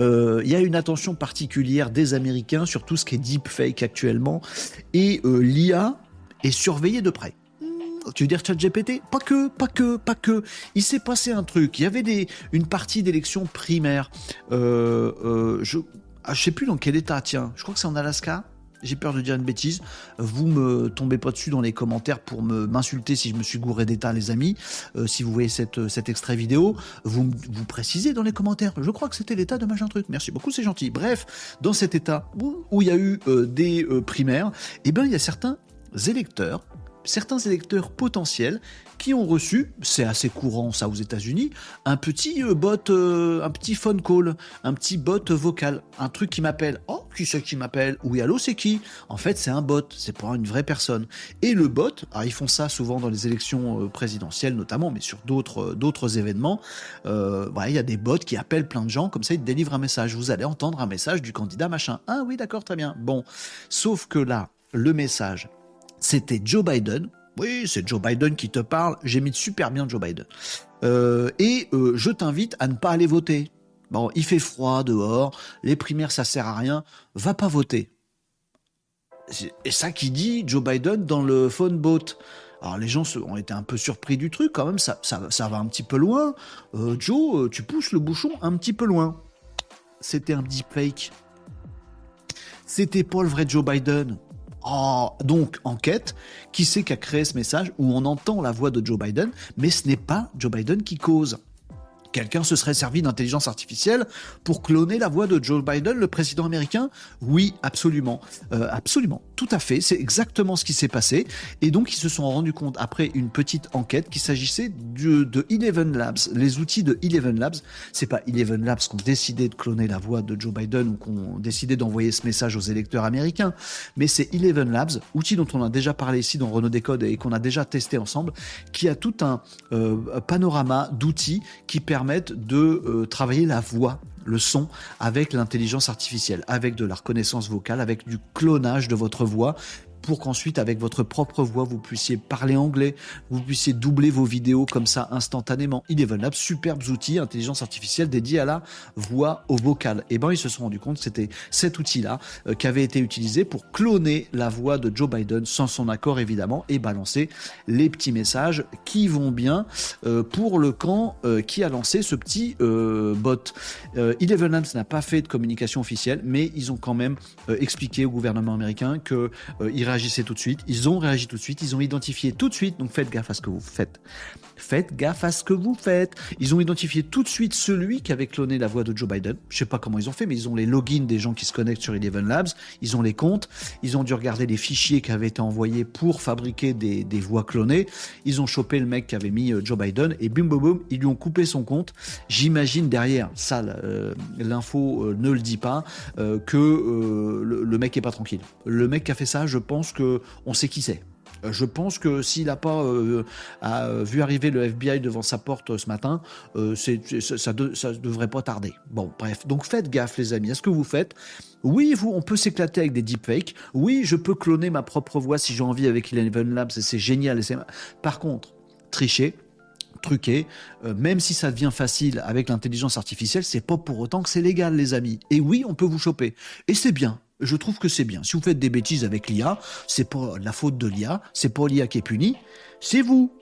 euh, il y a une attention particulière des Américains sur tout ce qui est deepfake actuellement, et euh, l'IA est surveillée de près. Tu veux dire ChatGPT? Pas que, pas que, pas que. Il s'est passé un truc. Il y avait des, une partie d'élections primaires. Euh, euh, je, ah, je sais plus dans quel état. Tiens, je crois que c'est en Alaska. J'ai peur de dire une bêtise. Vous me tombez pas dessus dans les commentaires pour me m'insulter si je me suis gouré d'état, les amis. Euh, si vous voyez cette, cet extrait vidéo, vous vous précisez dans les commentaires. Je crois que c'était l'état de machin truc. Merci beaucoup, c'est gentil. Bref, dans cet état où, il y a eu euh, des euh, primaires, eh ben il y a certains électeurs certains électeurs potentiels qui ont reçu, c'est assez courant ça aux États-Unis, un petit euh, bot, euh, un petit phone call, un petit bot vocal, un truc qui m'appelle. Oh, qui c'est qui m'appelle? Oui, allô, c'est qui? En fait, c'est un bot, c'est pas une vraie personne. Et le bot, alors ils font ça souvent dans les élections euh, présidentielles notamment, mais sur d'autres d'autres événements. Euh, il y a des bots qui appellent plein de gens, comme ça ils délivrent un message. Vous allez entendre un message du candidat machin. Ah oui, d'accord, très bien. Bon, sauf que là, le message c'était Joe Biden. Oui, c'est Joe Biden qui te parle. J'ai mis super bien Joe Biden. Euh, et euh, je t'invite à ne pas aller voter. Bon, il fait froid dehors, les primaires ça sert à rien, va pas voter. Et ça qui dit Joe Biden dans le phone boat. Alors les gens ont été un peu surpris du truc quand même, ça, ça, va un petit peu loin. Euh, Joe, tu pousses le bouchon un petit peu loin. C'était un deepfake. C'était pas le vrai Joe Biden. Oh, donc, enquête, qui c'est qui a créé ce message où on entend la voix de Joe Biden, mais ce n'est pas Joe Biden qui cause quelqu'un se serait servi d'intelligence artificielle pour cloner la voix de Joe Biden, le président américain? Oui, absolument. Euh, absolument. Tout à fait. C'est exactement ce qui s'est passé. Et donc, ils se sont rendus compte, après une petite enquête, qu'il s'agissait de, de, Eleven Labs. Les outils de Eleven Labs, c'est pas Eleven Labs qui ont décidé de cloner la voix de Joe Biden ou qu'on décidé d'envoyer ce message aux électeurs américains, mais c'est Eleven Labs, outil dont on a déjà parlé ici dans Renault Décode et qu'on a déjà testé ensemble, qui a tout un euh, panorama d'outils qui de euh, travailler la voix le son avec l'intelligence artificielle, avec de la reconnaissance vocale, avec du clonage de votre voix pour qu'ensuite, avec votre propre voix, vous puissiez parler anglais, vous puissiez doubler vos vidéos comme ça instantanément. Eleven Labs, superbes outils, intelligence artificielle dédiée à la voix au vocal. Et eh ben, ils se sont rendus compte que c'était cet outil-là euh, qui avait été utilisé pour cloner la voix de Joe Biden sans son accord évidemment et balancer les petits messages qui vont bien euh, pour le camp euh, qui a lancé ce petit bot. Eleven Labs n'a pas fait de communication officielle, mais ils ont quand même expliqué au gouvernement américain que réagissaient tout de suite, ils ont réagi tout de suite, ils ont identifié tout de suite, donc faites gaffe à ce que vous faites. Faites gaffe à ce que vous faites. Ils ont identifié tout de suite celui qui avait cloné la voix de Joe Biden. Je sais pas comment ils ont fait, mais ils ont les logins des gens qui se connectent sur Eleven Labs, ils ont les comptes, ils ont dû regarder les fichiers qui avaient été envoyés pour fabriquer des, des voix clonées. Ils ont chopé le mec qui avait mis euh, Joe Biden et bim boum boum, ils lui ont coupé son compte. J'imagine derrière, ça, euh, l'info euh, ne le dit pas, que le, le mec est pas tranquille. Le mec qui a fait ça, je pense que on sait qui c'est. Euh, je pense que s'il n'a pas euh, vu arriver le FBI devant sa porte euh, ce matin, ça, ne devrait pas tarder. Bon, bref. Donc faites gaffe, les amis. Est-ce que vous faites Oui, vous, on peut s'éclater avec des deepfakes. Oui, je peux cloner ma propre voix si j'ai envie avec Eleven Labs. C'est génial. Par contre, tricher, truquer, même si ça devient facile avec l'intelligence artificielle, c'est pas pour autant que c'est légal, les amis. Et oui, on peut vous choper. Et c'est bien je trouve que c'est bien. Si vous faites des bêtises avec l'IA, c'est pas la faute de l'IA, c'est pas l'IA qui est punie, c'est vous.